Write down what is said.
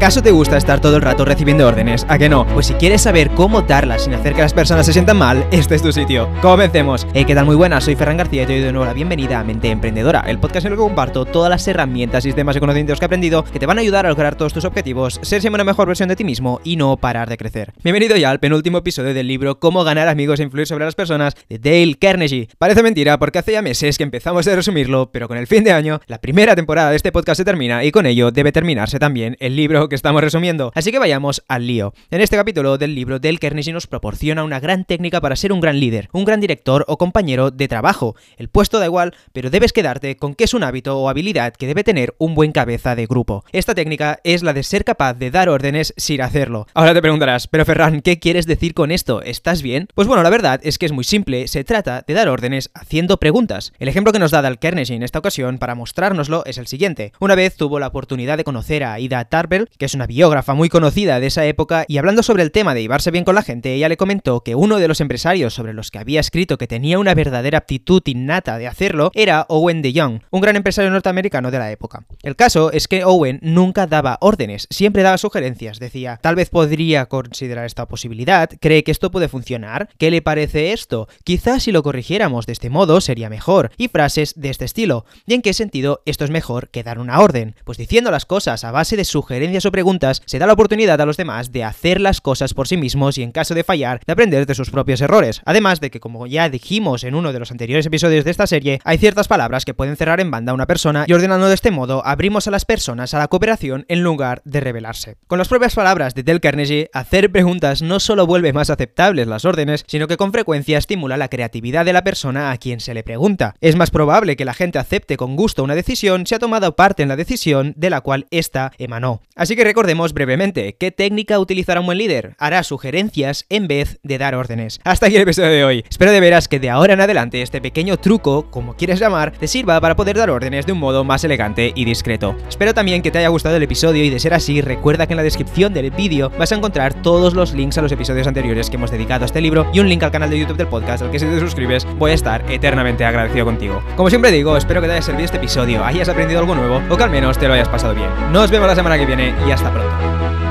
¿Acaso te gusta estar todo el rato recibiendo órdenes? ¿A que no? Pues si quieres saber cómo darlas sin hacer que las personas se sientan mal, este es tu sitio. Comencemos. Hey, ¿qué tal? Muy buenas, soy Ferran García y te doy de nuevo la bienvenida a Mente Emprendedora, el podcast en el que comparto todas las herramientas, sistemas y conocimientos que he aprendido que te van a ayudar a lograr todos tus objetivos, ser siempre una mejor versión de ti mismo y no parar de crecer. Bienvenido ya al penúltimo episodio del libro Cómo ganar amigos e influir sobre las personas de Dale Carnegie. Parece mentira porque hace ya meses que empezamos a resumirlo, pero con el fin de año, la primera temporada de este podcast se termina y con ello debe terminarse también el libro que estamos resumiendo. Así que vayamos al lío. En este capítulo del libro, Dale Carnegie nos proporciona una gran técnica para ser un gran líder, un gran director o compañero de trabajo. El puesto da igual, pero debes quedarte con que es un hábito o habilidad que debe tener un buen cabeza de grupo. Esta técnica es la de ser capaz de dar órdenes sin hacerlo. Ahora te preguntarás, pero Ferran, ¿qué quieres decir con esto? ¿Estás bien? Pues bueno, la verdad es que es muy simple, se trata de dar órdenes haciendo preguntas. El ejemplo que nos da Dale Carnegie en esta ocasión para mostrárnoslo es el siguiente. Una vez tuvo la oportunidad de conocer a Ida Tarbell, que es una biógrafa muy conocida de esa época, y hablando sobre el tema de llevarse bien con la gente, ella le comentó que uno de los empresarios sobre los que había escrito que tenía una verdadera aptitud innata de hacerlo era Owen de Young, un gran empresario norteamericano de la época. El caso es que Owen nunca daba órdenes, siempre daba sugerencias, decía, tal vez podría considerar esta posibilidad, cree que esto puede funcionar, ¿qué le parece esto? Quizás si lo corrigiéramos de este modo sería mejor, y frases de este estilo. ¿Y en qué sentido esto es mejor que dar una orden? Pues diciendo las cosas a base de sugerencias preguntas, se da la oportunidad a los demás de hacer las cosas por sí mismos y en caso de fallar, de aprender de sus propios errores. Además de que, como ya dijimos en uno de los anteriores episodios de esta serie, hay ciertas palabras que pueden cerrar en banda a una persona y ordenando de este modo abrimos a las personas a la cooperación en lugar de rebelarse. Con las propias palabras de Del Carnegie, hacer preguntas no solo vuelve más aceptables las órdenes, sino que con frecuencia estimula la creatividad de la persona a quien se le pregunta. Es más probable que la gente acepte con gusto una decisión si ha tomado parte en la decisión de la cual ésta emanó. Así que recordemos brevemente, ¿qué técnica utilizará un buen líder? Hará sugerencias en vez de dar órdenes. Hasta aquí el episodio de hoy. Espero de veras que de ahora en adelante este pequeño truco, como quieres llamar, te sirva para poder dar órdenes de un modo más elegante y discreto. Espero también que te haya gustado el episodio y de ser así, recuerda que en la descripción del vídeo vas a encontrar todos los links a los episodios anteriores que hemos dedicado a este libro y un link al canal de YouTube del podcast al que si te suscribes voy a estar eternamente agradecido contigo. Como siempre digo, espero que te haya servido este episodio, hayas aprendido algo nuevo o que al menos te lo hayas pasado bien. Nos vemos la semana que viene y hasta pronto.